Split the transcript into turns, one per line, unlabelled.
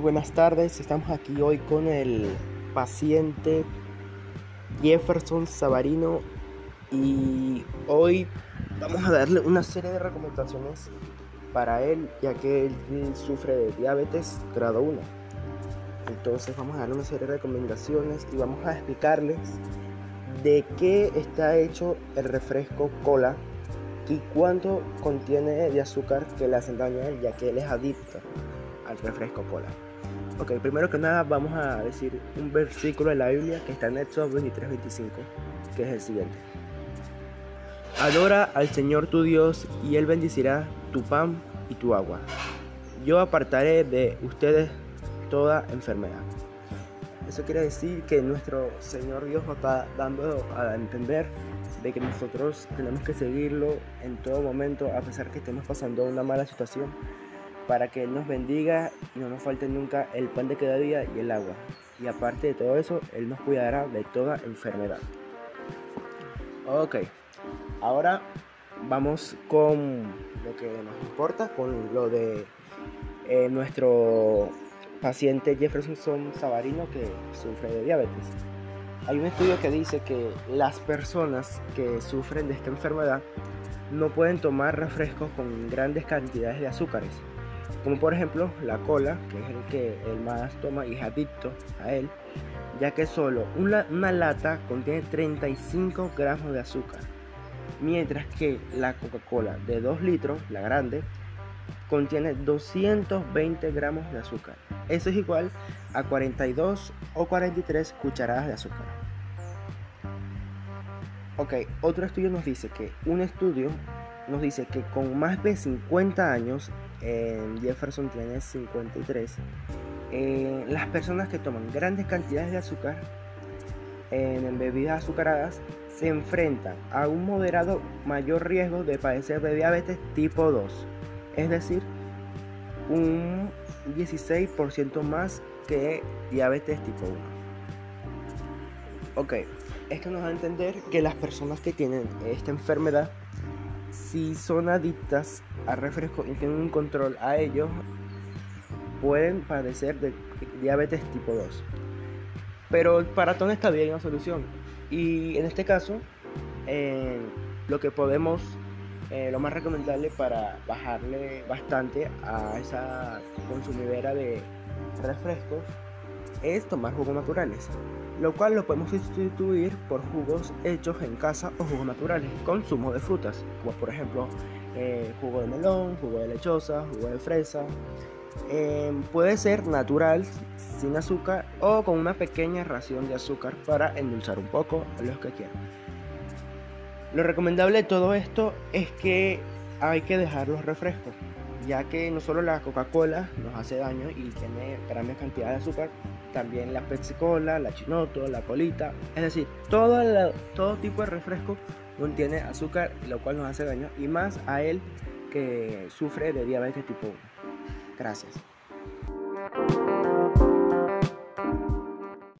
buenas tardes. Estamos aquí hoy con el paciente Jefferson Savarino y hoy vamos a darle una serie de recomendaciones para él ya que él sufre de diabetes grado 1. Entonces vamos a darle una serie de recomendaciones y vamos a explicarles de qué está hecho el refresco cola y cuánto contiene de azúcar que le hacen daño a él ya que él es adicto al refresco cola. Ok, primero que nada vamos a decir un versículo de la Biblia que está en Éxodo 23-25, que es el siguiente. Adora al Señor tu Dios y Él bendecirá tu pan y tu agua. Yo apartaré de ustedes toda enfermedad. Eso quiere decir que nuestro Señor Dios nos está dando a entender de que nosotros tenemos que seguirlo en todo momento a pesar que estemos pasando una mala situación para que Él nos bendiga y no nos falte nunca el pan de cada día y el agua. Y aparte de todo eso, Él nos cuidará de toda enfermedad. Ok, ahora vamos con lo que nos importa, con lo de eh, nuestro paciente Jefferson Savarino que sufre de diabetes. Hay un estudio que dice que las personas que sufren de esta enfermedad no pueden tomar refrescos con grandes cantidades de azúcares como por ejemplo la cola, que es el que el más toma y es adicto a él, ya que solo una, lata contiene 35 gramos de azúcar, mientras que la Coca-Cola de 2 litros, la grande, contiene 220 gramos de azúcar. Eso es igual a 42 o 43 cucharadas de azúcar. Ok, otro estudio nos dice que un estudio nos dice que con más de 50 años, Jefferson tiene 53, eh, las personas que toman grandes cantidades de azúcar en bebidas azucaradas se enfrentan a un moderado mayor riesgo de padecer de diabetes tipo 2, es decir, un 16% más que diabetes tipo 1. Ok, esto nos da a entender que las personas que tienen esta enfermedad si son adictas a refresco y tienen un control a ellos, pueden padecer de diabetes tipo 2. Pero para todo vida hay una solución. Y en este caso, eh, lo que podemos, eh, lo más recomendable para bajarle bastante a esa consumidera de refrescos es tomar jugos naturales lo cual lo podemos sustituir por jugos hechos en casa o jugos naturales, consumo de frutas, como por ejemplo eh, jugo de melón, jugo de lechosa, jugo de fresa. Em, puede ser natural, sin azúcar o con una pequeña ración de azúcar para endulzar un poco a los que quieran. Lo recomendable de todo esto es que hay que dejar los refrescos, ya que no solo la Coca-Cola nos hace daño y tiene grandes cantidades de azúcar, también la Pepsi Cola, la Chinoto, la Colita, es decir, todo, todo tipo de refresco contiene azúcar, lo cual nos hace daño, y más a él que sufre de diabetes tipo 1. Gracias.